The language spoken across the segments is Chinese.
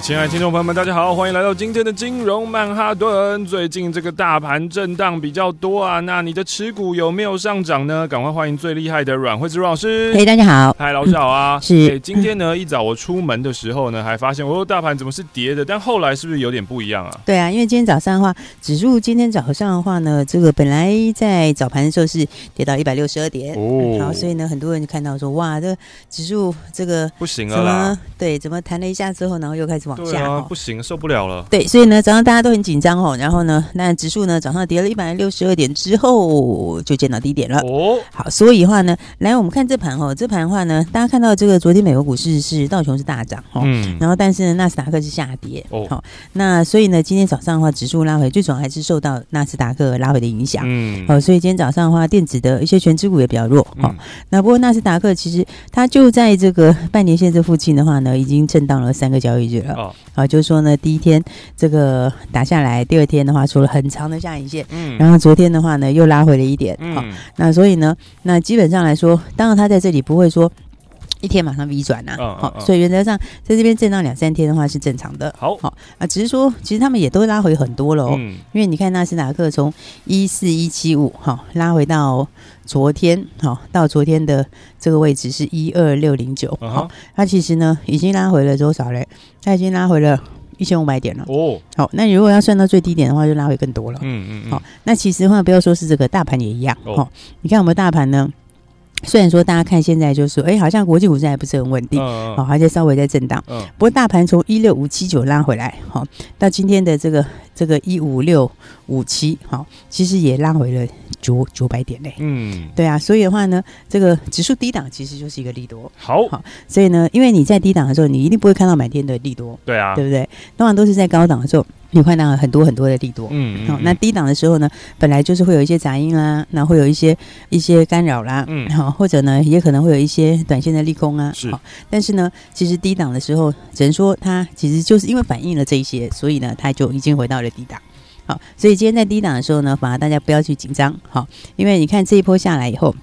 亲爱的听众朋友们，大家好，欢迎来到今天的金融曼哈顿。最近这个大盘震荡比较多啊，那你的持股有没有上涨呢？赶快欢迎最厉害的阮慧芝老师。嘿，大家好，嗨，老师好啊。是、欸，今天呢一早我出门的时候呢，还发现我说大盘怎么是跌的？但后来是不是有点不一样啊？对啊，因为今天早上的话，指数今天早上的话呢，这个本来在早盘的时候是跌到一百六十二点哦，然后所以呢，很多人就看到说，哇，这指数这个不行了啦，对，怎么弹了一下之后，然后又开始。往下、啊、不行，受不了了。对，所以呢，早上大家都很紧张哦。然后呢，那指数呢，早上跌了一百六十二点之后，就见到低点了。哦，好，所以的话呢，来我们看这盘哦，这盘的话呢，大家看到这个昨天美国股市是道琼是大涨哦，嗯，然后但是呢，纳斯达克是下跌。哦，好，那所以呢，今天早上的话，指数拉回，最主要还是受到纳斯达克拉回的影响。嗯，好，所以今天早上的话，电子的一些全指股也比较弱。哦、嗯，那不过纳斯达克其实它就在这个半年线这附近的话呢，已经震荡了三个交易日了。哦，啊，就是说呢，第一天这个打下来，第二天的话出了很长的下影线，嗯，然后昨天的话呢又拉回了一点，嗯，好，那所以呢，那基本上来说，当然它在这里不会说一天马上 V 转呐，好，所以原则上在这边震荡两三天的话是正常的，好，好啊，只是说其实他们也都拉回很多了哦，嗯，因为你看纳斯达克从一四一七五好拉回到。昨天好到昨天的这个位置是一二六零九，好，它其实呢已经拉回了多少嘞？它已经拉回了一千五百点了哦。好，那你如果要算到最低点的话，就拉回更多了。嗯嗯，嗯好，那其实的话不要说是这个大盘也一样。好、哦，你看我们大盘呢。虽然说大家看现在就是说，哎，好像国际股市还不是很稳定，好、嗯，而且稍微在震荡。嗯，不过大盘从一六五七九拉回来，好，到今天的这个这个一五六五七，好，其实也拉回了九九百点嘞。嗯，对啊，所以的话呢，这个指数低档其实就是一个利多。好，好，所以呢，因为你在低档的时候，你一定不会看到满天的利多。对啊，对不对？通常都是在高档的时候。你看到很多很多的利多，嗯，好、嗯哦，那低档的时候呢，本来就是会有一些杂音啦，那会有一些一些干扰啦，嗯，好，或者呢，也可能会有一些短线的利空啊，是，好，但是呢，其实低档的时候，只能说它其实就是因为反映了这一些，所以呢，它就已经回到了低档，好，所以今天在低档的时候呢，反而大家不要去紧张，好，因为你看这一波下来以后，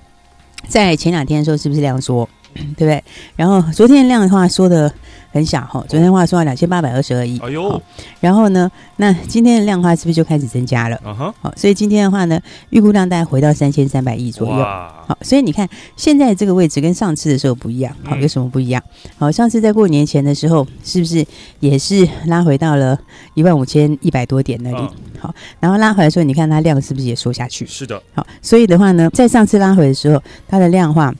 在前两天的时候是不是这样说，对不对？然后昨天量的话说的。很小哈，昨天话说两千八百二十二亿，哎呦，然后呢，那今天的量的话是不是就开始增加了？嗯哼，好，所以今天的话呢，预估量大概回到三千三百亿左右。好，所以你看现在这个位置跟上次的时候不一样，好，有什么不一样？好，上次在过年前的时候，是不是也是拉回到了一万五千一百多点那里？好，然后拉回来的时候，你看它量是不是也缩下去？是的，好，所以的话呢，在上次拉回的时候，它的量的话。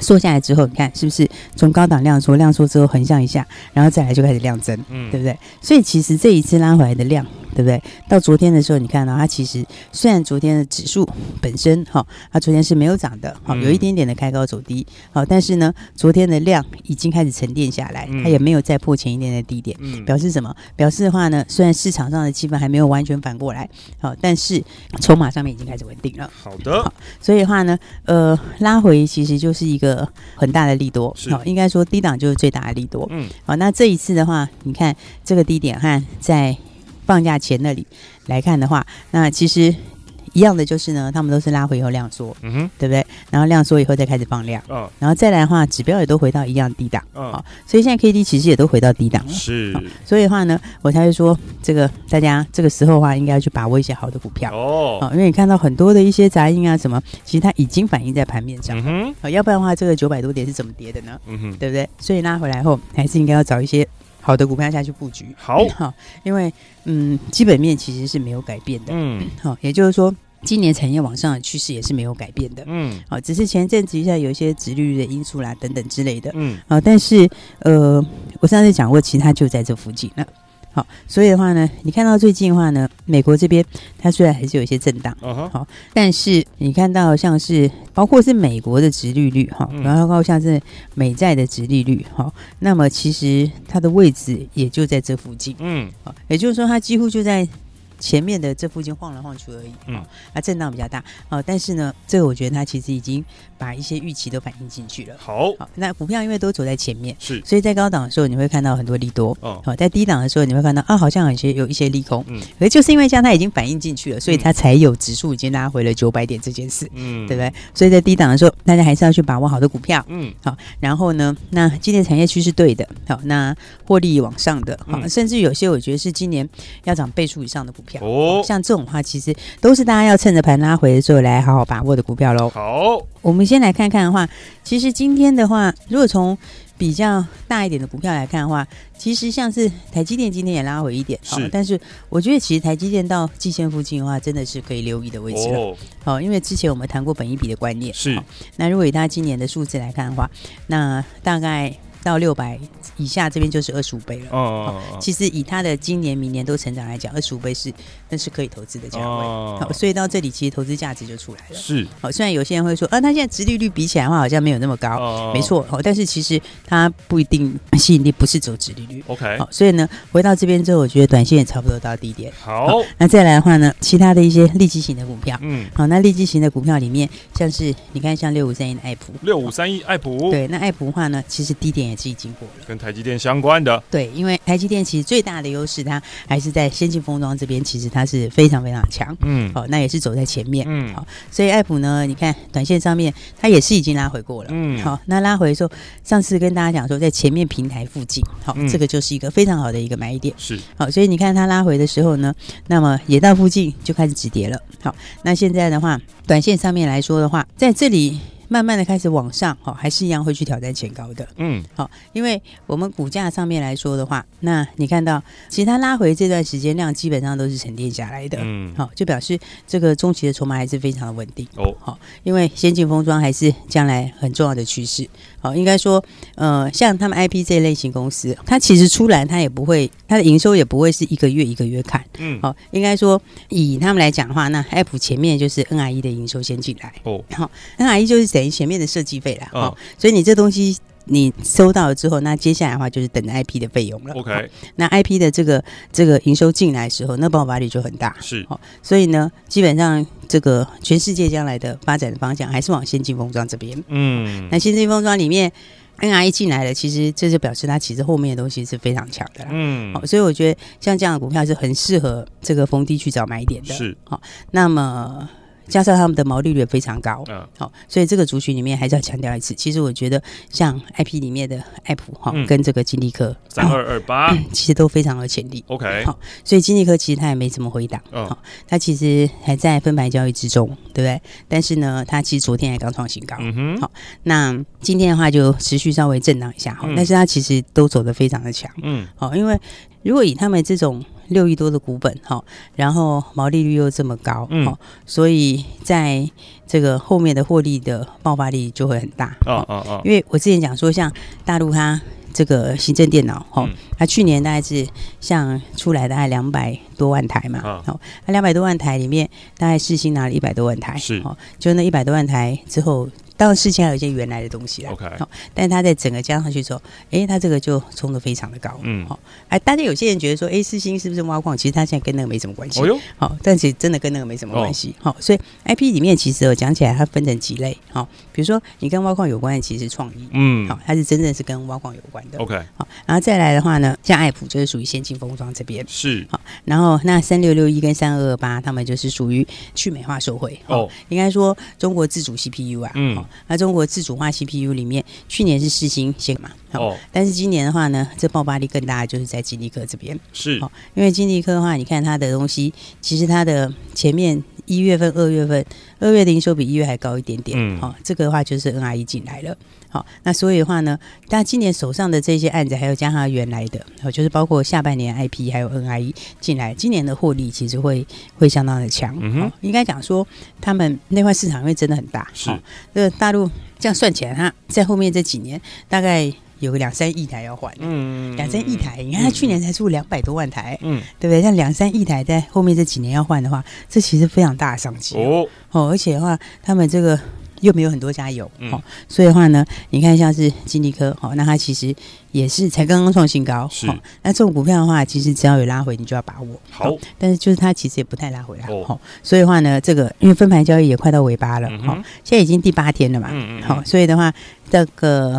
缩下来之后，你看是不是从高档量缩，量缩之后横向一下，然后再来就开始量增，嗯，对不对？所以其实这一次拉回来的量。对不对？到昨天的时候，你看到它其实虽然昨天的指数本身哈，它昨天是没有涨的，好，有一点点的开高走低，好，但是呢，昨天的量已经开始沉淀下来，它也没有再破前一天的低点，表示什么？表示的话呢，虽然市场上的气氛还没有完全反过来，好，但是筹码上面已经开始稳定了。好的，好，所以的话呢，呃，拉回其实就是一个很大的利多，好，应该说低档就是最大的利多，嗯，好，那这一次的话，你看这个低点和在。放假前那里来看的话，那其实一样的就是呢，他们都是拉回以后量缩，嗯哼，对不对？然后量缩以后再开始放量，嗯，然后再来的话，指标也都回到一样低档，嗯，好，所以现在 K D 其实也都回到低档了，是，所以的话呢，我才会说这个大家这个时候的话，应该要去把握一些好的股票。哦，好，因为你看到很多的一些杂音啊什么，其实它已经反映在盘面上，嗯哼，好，要不然的话，这个九百多点是怎么跌的呢？嗯哼，对不对？所以拉回来后，还是应该要找一些。好的股票下去布局，好。好，因为嗯，基本面其实是没有改变的，嗯，好，也就是说，今年产业往上的趋势也是没有改变的，嗯，好，只是前阵子一下有一些直利率的因素啦，等等之类的，嗯，好，但是呃，我上次讲过，其实它就在这附近了，好，所以的话呢，你看到最近的话呢，美国这边它虽然还是有一些震荡，好、uh -huh.，但是你看到像是包括是美国的殖利率哈，然后包括像是美债的殖利率哈，那么其实它的位置也就在这附近，嗯，好，也就是说它几乎就在。前面的这附近晃来晃去而已，嗯，啊，震荡比较大，哦，但是呢，这个我觉得它其实已经把一些预期都反映进去了。好，好，那股票因为都走在前面，是，所以在高档的时候你会看到很多利多，哦，好，在低档的时候你会看到啊，好像有些有一些利空，嗯，而就是因为这样它已经反映进去了，所以它才有指数已经拉回了九百点这件事，嗯，对不对？所以在低档的时候，大家还是要去把握好的股票，嗯，好，然后呢，那今年产业趋势对的，好，那获利往上的，好，甚至有些我觉得是今年要涨倍数以上的股票，哦，像。这种话其实都是大家要趁着盘拉回的时候来好好把握的股票喽。好，我们先来看看的话，其实今天的话，如果从比较大一点的股票来看的话，其实像是台积电今天也拉回一点，是。但是我觉得其实台积电到季线附近的话，真的是可以留意的位置了。好，因为之前我们谈过本一笔的观念，是。那如果以它今年的数字来看的话，那大概。到六百以下，这边就是二十五倍了。哦，其实以它的今年、明年都成长来讲，二十五倍是那是可以投资的价位。好，所以到这里其实投资价值就出来了。是。好，虽然有些人会说，啊，它现在殖利率比起来的话，好像没有那么高。没错。好，但是其实它不一定吸引力不是走殖利率。OK。好，所以呢，回到这边之后，我觉得短线也差不多到低点。好。那再来的话呢，其他的一些利基型的股票。嗯。好，那利基型的股票里面，像是你看，像六五三一的爱普。六五三一爱普。对，那爱普的话呢，其实低点也是已经过了。跟台积电相关的，对，因为台积电其实最大的优势，它还是在先进封装这边，其实它是非常非常强，嗯，好，那也是走在前面，嗯，好，所以爱普呢，你看短线上面它也是已经拉回过了，嗯，好，那拉回的时候，上次跟大家讲说，在前面平台附近，好，这个就是一个非常好的一个买点，是，好，所以你看它拉回的时候呢，那么也到附近就开始止跌了，好，那现在的话，短线上面来说的话，在这里。慢慢的开始往上，好，还是一样会去挑战前高的，嗯，好，因为我们股价上面来说的话，那你看到，其实它拉回这段时间量基本上都是沉淀下来的，嗯，好，就表示这个中期的筹码还是非常的稳定，哦，好，因为先进封装还是将来很重要的趋势，好，应该说，呃，像他们 IP 这一类型公司，它其实出来它也不会，它的营收也不会是一个月一个月看，嗯，好，应该说以他们来讲的话，那 Apple 前面就是 NRE 的营收先进来，哦，好，NRE 就是？等于前面的设计费了，哦，所以你这东西你收到了之后，那接下来的话就是等 IP 的费用了。OK，那 IP 的这个这个营收进来的时候，那爆发力就很大。是，哦，所以呢，基本上这个全世界将来的发展的方向还是往先进封装这边。嗯，那先进封装里面 NRE 进来了，其实这就表示它其实后面的东西是非常强的啦。嗯，好，所以我觉得像这样的股票是很适合这个逢低去找买点的。是，好，那么。加上他们的毛利率也非常高，嗯，好，所以这个族群里面还是要强调一次。其实我觉得像 IP 里面的爱普哈，跟这个金立科三二二八，其实都非常有潜力。OK，好，所以金立科其实它也没怎么回档，嗯，好，它其实还在分牌交易之中，对不对？但是呢，它其实昨天还刚创新高，嗯哼，好，那今天的话就持续稍微震荡一下，好，但是它其实都走得非常的强，嗯，好，因为如果以他们这种。六亿多的股本哈，然后毛利率又这么高，嗯，所以在这个后面的获利的爆发力就会很大，哦哦哦，因为我之前讲说，像大陆它这个行政电脑哈，它去年大概是像出来大概两百多万台嘛，好，那两百多万台里面，大概四星拿了一百多万台，是，哦，就那一百多万台之后。当然，事情还有一些原来的东西了。OK，好，但是它在整个加上去之后，哎，它这个就冲得非常的高。嗯，好，哎，大家有些人觉得说，哎，四星是不是挖矿？其实它现在跟那个没什么关系。哦哟，好，但是真的跟那个没什么关系。好，所以 IP 里面其实我讲起来，它分成几类。好，比如说你跟挖矿有关的，其实是创意。嗯，好，它是真正是跟挖矿有关的。OK，好，然后再来的话呢，像爱普就是属于先进封装这边。是，好，然后那三六六一跟三二二八，他们就是属于去美化受惠。哦，应该说中国自主 CPU 啊。嗯。那中国自主化 CPU 里面，去年是四星先嘛，哦，但是今年的话呢，这爆发力更大的就是在金立科这边，是，哦，因为金立科的话，你看它的东西，其实它的前面一月份、二月份，二月的营收比一月还高一点点，嗯，好，这个的话就是 NRE 进来了，好，那所以的话呢，但今年手上的这些案子，还有加上原来的，哦就是包括下半年 IP 还有 NRE 进来，今年的获利其实会会相当的强，嗯，应该讲说他们那块市场因为真的很大，是，这个大陆。这样算起来，它在后面这几年大概有个两三亿台要换，嗯，两三亿台，你看他去年才出两百多万台，嗯，对不对？像两三亿台在后面这几年要换的话，这其实非常大的商机哦，哦，而且的话，他们这个。又没有很多家有，嗯、哦，所以的话呢，你看像是金丽科，好、哦，那它其实也是才刚刚创新高，是、哦。那这种股票的话，其实只要有拉回，你就要把握。好，哦、但是就是它其实也不太拉回来，哦，哦，所以的话呢，这个因为分盘交易也快到尾巴了，好、现在已经第八天了嘛，嗯嗯，好、哦，所以的话，这个。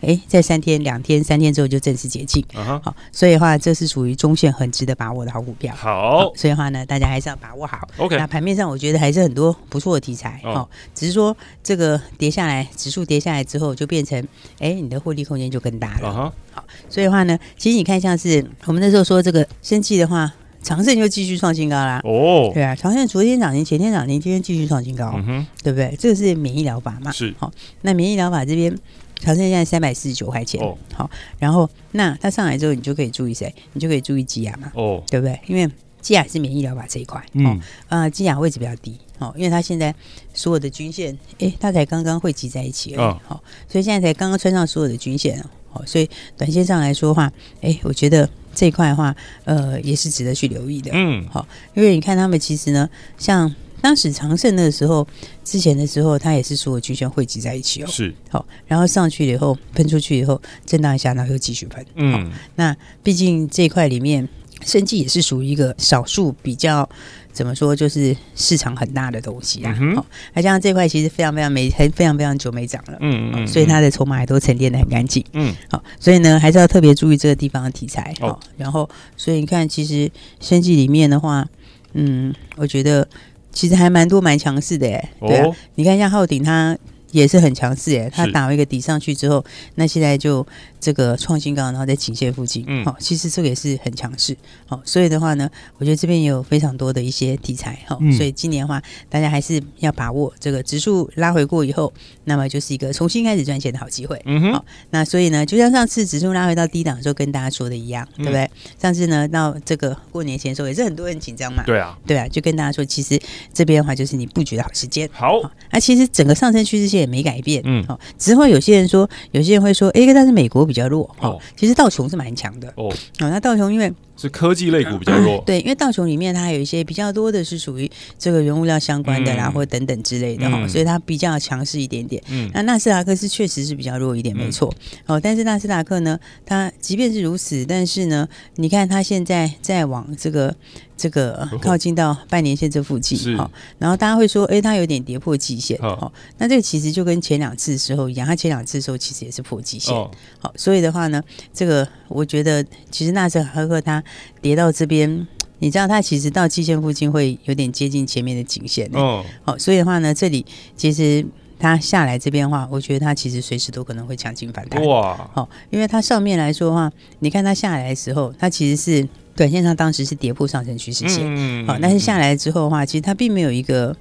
哎，在三天、两天、三天之后就正式解禁。好、uh huh. 哦，所以的话，这是属于中线很值得把握的好股票。好、哦，所以的话呢，大家还是要把握好。OK，那盘面上我觉得还是很多不错的题材。哦，只是说这个跌下来，指数跌下来之后，就变成哎，你的获利空间就更大了。Uh huh. 好，所以的话呢，其实你看，像是我们那时候说这个生技的话，长盛就继续创新高啦。哦，oh. 对啊，长盛昨天涨停，前天涨停，今天继续创新高。嗯哼、uh，huh. 对不对？这个是免疫疗法嘛？是。好、哦，那免疫疗法这边。长盛现在三百四十九块钱，哦，好，然后那它上来之后，你就可以注意谁？你就可以注意基亚嘛，哦，对不对？因为基亚是免疫疗法这一块，嗯，啊，基亚位置比较低，哦，因为它现在所有的均线，诶，它才刚刚汇集在一起而已，好，所以现在才刚刚穿上所有的均线，哦，所以短线上来说的话，诶，我觉得这一块的话，呃，也是值得去留意的，嗯，好，因为你看他们其实呢，像。当时长盛那个时候，之前的时候，它也是所有均线汇集在一起哦。是，好，然后上去了以后，喷出去以后，震荡一下，然后又继续喷。嗯，那毕竟这一块里面，生技也是属于一个少数比较怎么说，就是市场很大的东西啊。好、嗯哼，那加上这块其实非常非常没，还非常非常久没涨了。嗯，嗯，嗯，所以它的筹码也都沉淀的很干净。嗯，好，所以呢，还是要特别注意这个地方的题材。好，然后，所以你看，其实生技里面的话，嗯，我觉得。其实还蛮多蛮强势的哎，对啊，你看像浩鼎他。也是很强势诶，他打了一个底上去之后，那现在就这个创新高，然后在颈线附近，好、嗯，其实这个也是很强势，好，所以的话呢，我觉得这边也有非常多的一些题材，好、嗯，所以今年的话，大家还是要把握这个指数拉回过以后，那么就是一个重新开始赚钱的好机会，嗯哼，好，那所以呢，就像上次指数拉回到低档的时候，跟大家说的一样，对不对？嗯、上次呢，到这个过年前的时候，也是很多人紧张嘛，对啊，对啊，就跟大家说，其实这边的话就是你布局的好时间，好，那、啊、其实整个上升趋势线。也没改变，嗯，好，只会有些人说，有些人会说，哎，但是美国比较弱，哦，其实道琼是蛮强的，哦，好，那道琼因为。是科技类股比较弱，嗯，对，因为道琼里面它还有一些比较多的是属于这个原物料相关的啦，嗯、或等等之类的哈，嗯、所以它比较强势一点点。嗯，那纳斯达克是确实是比较弱一点，没错。哦、嗯，但是纳斯达克呢，它即便是如此，但是呢，你看它现在在往这个这个靠近到半年线这附近，好、哦，然后大家会说，哎，它有点跌破季线，好、哦，那这个其实就跟前两次的时候一样，它前两次的时候其实也是破季线，好、哦，所以的话呢，这个我觉得其实纳斯达克它。跌到这边，你知道它其实到季线附近会有点接近前面的颈线哦。好，所以的话呢，这里其实它下来这边的话，我觉得它其实随时都可能会强劲反弹哇。好，因为它上面来说的话，你看它下来的时候，它其实是短线上当时是跌破上升趋势线。嗯。好，但是下来之后的话，其实它并没有一个，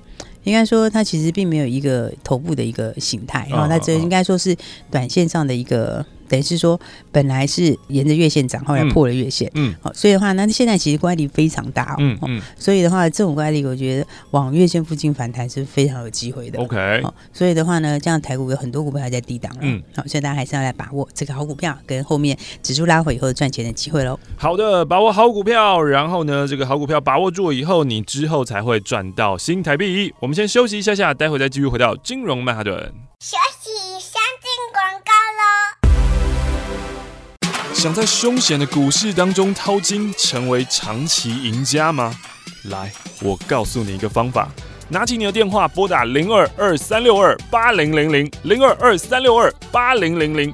应该说它其实并没有一个头部的一个形态。然后它这应该说是短线上的一个。等于是说，本来是沿着月线涨，后来破了月线，嗯，好、嗯，所以的话，那现在其实乖离非常大哦，嗯，嗯，所以的话，这种乖离，我觉得往月线附近反弹是非常有机会的，OK，好，所以的话呢，这样台股有很多股票还在低档，嗯，好，所以大家还是要来把握这个好股票跟后面指数拉回以后赚钱的机会喽。好的，把握好股票，然后呢，这个好股票把握住了以后，你之后才会赚到新台币。我们先休息一下下，待会再继续回到金融曼哈顿。休息，想在凶险的股市当中淘金，成为长期赢家吗？来，我告诉你一个方法。拿起你的电话，拨打零二二三六二八零零零零二二三六二八零零零。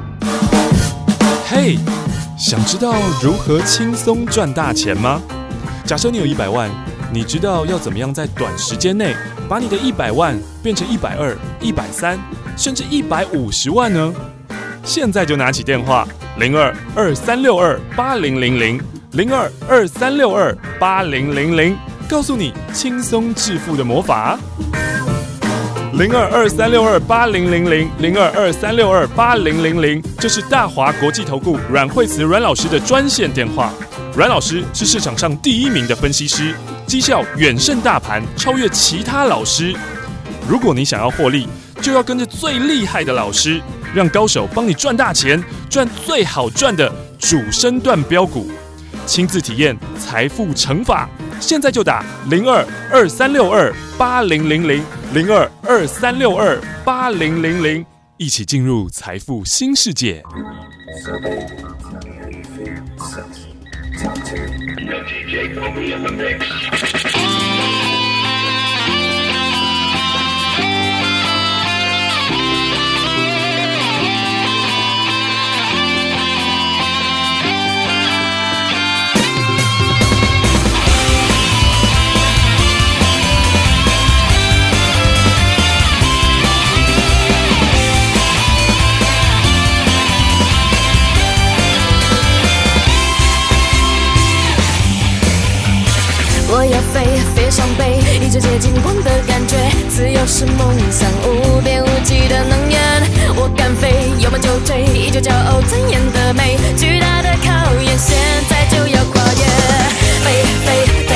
嘿想知道如何轻松赚大钱吗？假设你有一百万，你知道要怎么样在短时间内把你的一百万变成一百二、一百三，甚至一百五十万呢？现在就拿起电话，零二二三六二八零零零零二二三六二八零零零，告诉你轻松致富的魔法。零二二三六二八零零零零二二三六二八零零零，这是大华国际投顾阮惠慈阮老师的专线电话。阮老师是市场上第一名的分析师，绩效远胜大盘，超越其他老师。如果你想要获利，就要跟着最厉害的老师，让高手帮你赚大钱，赚最好赚的主升段标股，亲自体验财富乘法。现在就打零二二三六二八零零零零二二三六二八零零零，一起进入财富新世界。这接近光的感觉，自由是梦想，无边无际的能源。我敢飞，有梦就追，依旧骄傲尊严的美。巨大的考验，现在就要跨越。飞飞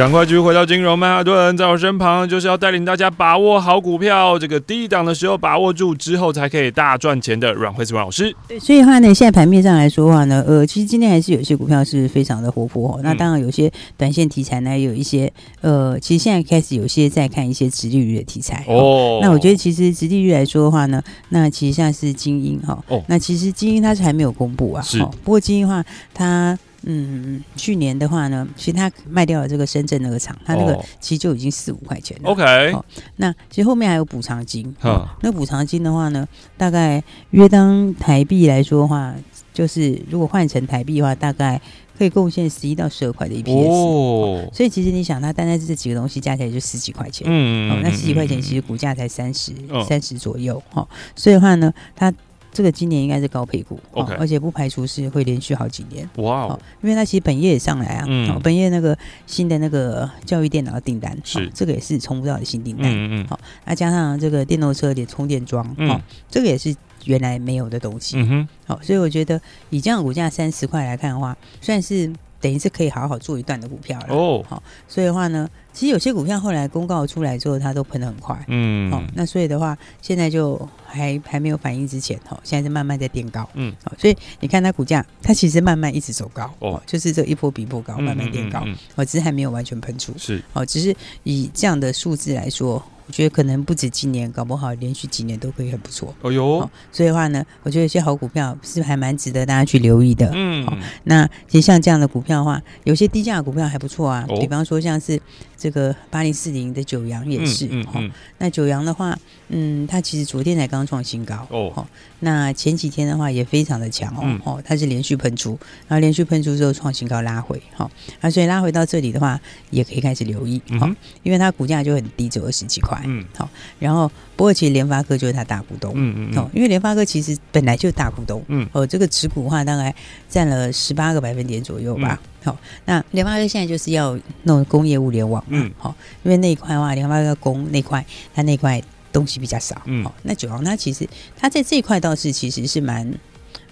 赶快继续回到金融曼哈顿，在我身旁就是要带领大家把握好股票，这个低档的时候把握住，之后才可以大赚钱的阮慧慈阮老师。对，所以的话呢，现在盘面上来说的话呢，呃，其实今天还是有些股票是非常的活泼哦。那当然有些短线题材呢，有一些呃，其实现在开始有些在看一些直利率的题材哦。那我觉得其实直利率来说的话呢，那其实像是精英哈哦，那其实精英它是还没有公布啊，是。不过精英的话它。嗯，去年的话呢，其实他卖掉了这个深圳那个厂，他那个其实就已经四五块钱了。OK，哦，那其实后面还有补偿金。哦，那补偿金的话呢，大概约当台币来说的话，就是如果换成台币的话，大概可以贡献十一到十二块的 EPS。哦，所以其实你想，它单单是这几个东西加起来就十几块钱。嗯，哦，那十几块钱其实股价才三十三十左右。哈，哦，所以的话呢，它。这个今年应该是高配股，okay. 而且不排除是会连续好几年。哇、wow. 哦，因为它其实本业也上来啊，嗯哦、本业那个新的那个教育电脑的订单是、哦、这个也是冲不到的新订单。嗯嗯，好、哦，那加上这个电动车的充电桩，嗯、哦，这个也是原来没有的东西。嗯哼，好、哦，所以我觉得以这样的股价三十块来看的话，算是。等于是可以好好做一段的股票了。哦，好，所以的话呢，其实有些股票后来公告出来之后，它都喷得很快，嗯，好，那所以的话，现在就还还没有反应之前，哈，现在是慢慢在垫高，嗯，好，所以你看它股价，它其实慢慢一直走高，哦，就是这一波比一波高，慢慢垫高，哦，只是还没有完全喷出，是，哦，只是以这样的数字来说。我觉得可能不止今年，搞不好连续几年都可以很不错。哦哟，所以的话呢，我觉得有些好股票是还蛮值得大家去留意的。嗯，好，那其实像这样的股票的话，有些低价的股票还不错啊。比方说像是这个八零四零的九阳也是。嗯嗯。那九阳的话，嗯，它其实昨天才刚创新高。哦。那前几天的话也非常的强哦。哦，它是连续喷出，然后连续喷出之后创新高拉回。好，那所以拉回到这里的话，也可以开始留意。哈，因为它股价就很低，只有二十几块。嗯，好，然后不过其实联发科就是它大股东，嗯嗯，哦，因为联发科其实本来就是大股东，嗯，哦，这个持股的话大概占了十八个百分点左右吧，好，那联发科现在就是要弄工业物联网，嗯，好，因为那一块的话，联发科工那块，它那块东西比较少，嗯，好，那九阳它其实它在这一块倒是其实是蛮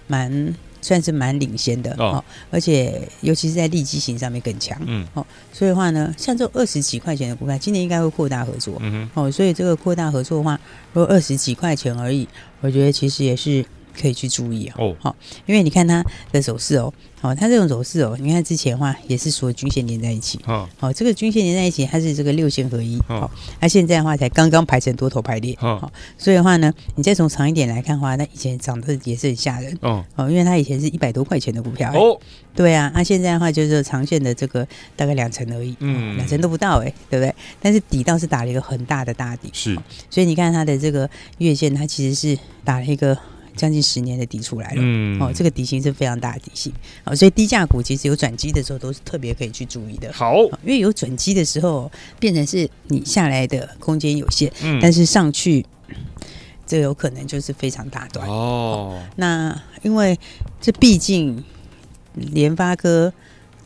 蛮。算是蛮领先的哦，而且尤其是在利基型上面更强，嗯，哦，所以的话呢，像这种二十几块钱的股票，今年应该会扩大合作，嗯哼，哦，所以这个扩大合作的话，如果二十几块钱而已，我觉得其实也是。可以去注意哦，好，因为你看它的走势哦，哦，它这种走势哦，你看之前的话也是所有均线连在一起，哦，哦，这个均线连在一起，它是这个六线合一，哦，那现在的话才刚刚排成多头排列，哦，所以的话呢，你再从长一点来看的话，那以前涨得也是很吓人，哦，哦，因为它以前是一百多块钱的股票，哦，对啊，那现在的话就是长线的这个大概两成而已，嗯，两成都不到哎，对不对？但是底倒是打了一个很大的大底，是，所以你看它的这个月线，它其实是打了一个。将近十年的底出来了，嗯，哦，这个底薪是非常大的底薪，哦，所以低价股其实有转机的时候都是特别可以去注意的。好，因为有转机的时候，变成是你下来的空间有限，嗯，但是上去，这有可能就是非常大段哦，哦。那因为这毕竟联发科。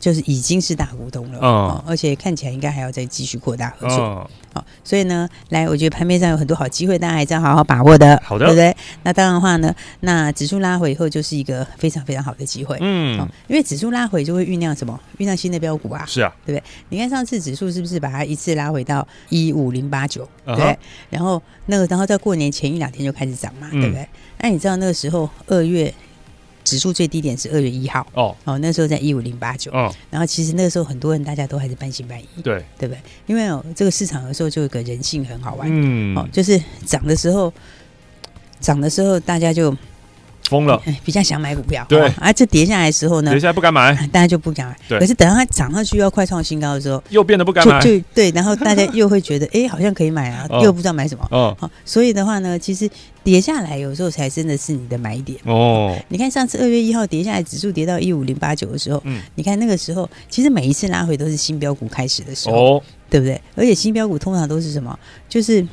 就是已经是大股东了，哦，而且看起来应该还要再继续扩大合作，哦，好，所以呢，来，我觉得盘面上有很多好机会，大家还是要好好把握的，好的，对不对？那当然的话呢，那指数拉回以后就是一个非常非常好的机会，嗯，因为指数拉回就会酝酿什么？酝酿新的标股啊，是啊，对不对？你看上次指数是不是把它一次拉回到一五零八九，对，然后那个，然后在过年前一两天就开始涨嘛，嗯，对不对？那你知道那个时候二月。指数最低点是二月一号。哦，哦，那时候在一五零八九，哦，然后其实那个时候很多人大家都还是半信半疑，对，对不对？因为哦，这个市场有时候就有个人性很好玩，嗯，哦，就是涨的时候，涨的时候大家就。疯了，比较想买股票，对，而、啊、这跌下来的时候呢，跌下来不敢买，大家就不敢买。对，可是等到它涨上去要快创新高的时候，又变得不敢买，就，对，然后大家又会觉得，哎、欸，好像可以买啊，又不知道买什么。哦，好，所以的话呢，其实跌下来有时候才真的是你的买点。哦，你看上次二月一号跌下来，指数跌到一五零八九的时候，嗯，你看那个时候，其实每一次拉回都是新标股开始的时候，哦，对不对？而且新标股通常都是什么？就是。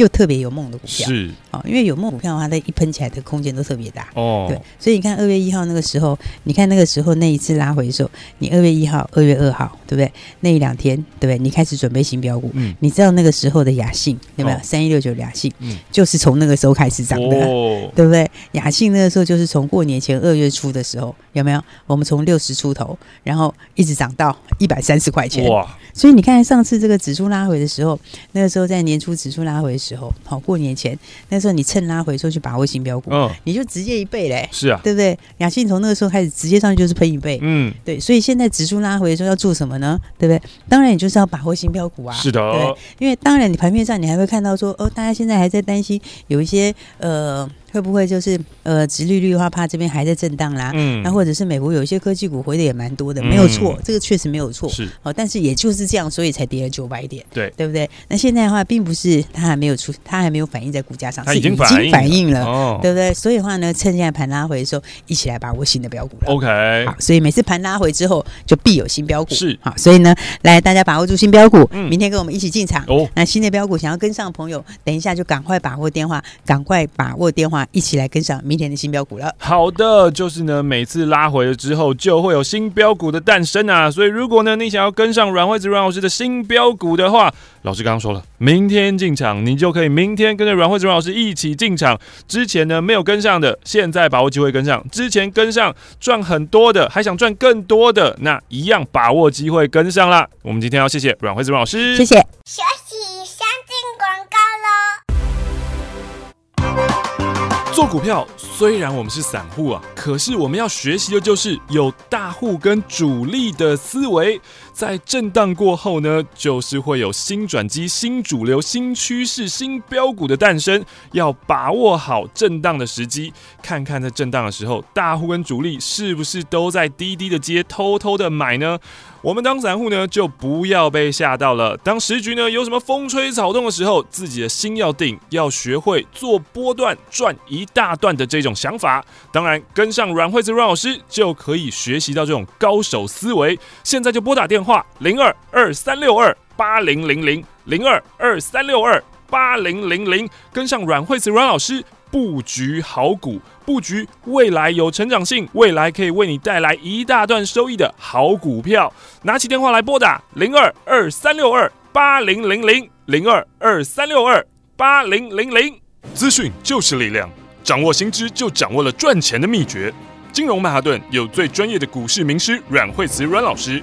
又特别有梦的股票。是哦，因为有梦股票的话，它一喷起来的空间都特别大。哦，对，所以你看二月一号那个时候，你看那个时候那一次拉回的时候，你二月一号、二月二号，对不对？那一两天，对不对？你开始准备新标股，嗯，你知道那个时候的雅信，有没有？三一六九雅信，嗯，就是从那个时候开始涨的，哦，对不对？雅信那个时候就是从过年前二月初的时候，有没有？我们从六十出头，然后一直涨到一百三十块钱，哇！所以你看上次这个指数拉回的时候，那个时候在年初指数拉回的时候，好过年前，那时候你趁拉回时候去把握新标股，嗯，你就直接一倍嘞，是啊，对不对？雅信从那个时候开始直接上去就是喷一倍，嗯，对，所以现在指数拉回的时候要做什么呢？对不对？当然你就是要把握新标股啊，是的，对，因为当然你盘面上你还会看到说，哦，大家现在还在担心有一些呃。会不会就是呃，殖利率的话，怕这边还在震荡啦？嗯，那或者是美国有一些科技股回的也蛮多的，嗯、没有错，这个确实没有错。是哦，但是也就是这样，所以才跌了九百点，对对不对？那现在的话，并不是它还没有出，它还没有反映在股价上，它已经反映了，哦、对不对？所以的话呢，趁现在盘拉回的时候，一起来把握新的标股了。OK，好，所以每次盘拉回之后，就必有新标股。是好，所以呢，来大家把握住新标股，嗯、明天跟我们一起进场。哦，那新的标股想要跟上的朋友，等一下就赶快把握电话，赶快把握电话，一起来跟上。明天的新标股了。好的，就是呢，每次拉回了之后，就会有新标股的诞生啊。所以，如果呢，你想要跟上阮惠子阮老师的新标股的话，老师刚刚说了，明天进场，你就可以明天跟着阮惠子阮老师一起进场。之前呢，没有跟上的，现在把握机会跟上；之前跟上赚很多的，还想赚更多的，那一样把握机会跟上啦。我们今天要谢谢阮惠子阮老师，谢谢。做股票虽然我们是散户啊，可是我们要学习的就是有大户跟主力的思维。在震荡过后呢，就是会有新转机、新主流、新趋势、新标股的诞生。要把握好震荡的时机，看看在震荡的时候，大户跟主力是不是都在低低的接、偷偷的买呢？我们当散户呢，就不要被吓到了。当时局呢有什么风吹草动的时候，自己的心要定，要学会做波段赚一大段的这种想法。当然，跟上阮惠子阮老师就可以学习到这种高手思维。现在就拨打电话零二二三六二八零零零零二二三六二八零零零，跟上阮惠子阮老师。布局好股，布局未来有成长性，未来可以为你带来一大段收益的好股票。拿起电话来拨打零二二三六二八零零零零二二三六二八零零零。资讯就是力量，掌握新知就掌握了赚钱的秘诀。金融曼哈顿有最专业的股市名师阮惠慈阮老师，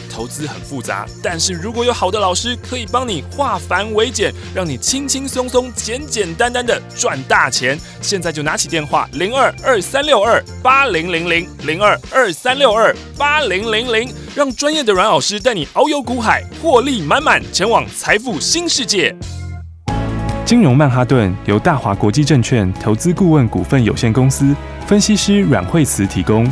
投资很复杂，但是如果有好的老师可以帮你化繁为简，让你轻轻松松、简简单单的赚大钱。现在就拿起电话零二二三六二八零零零零二二三六二八零零零，让专业的阮老师带你遨游股海，获利满满，前往财富新世界。金融曼哈顿由大华国际证券投资顾问股份有限公司分析师阮惠慈提供。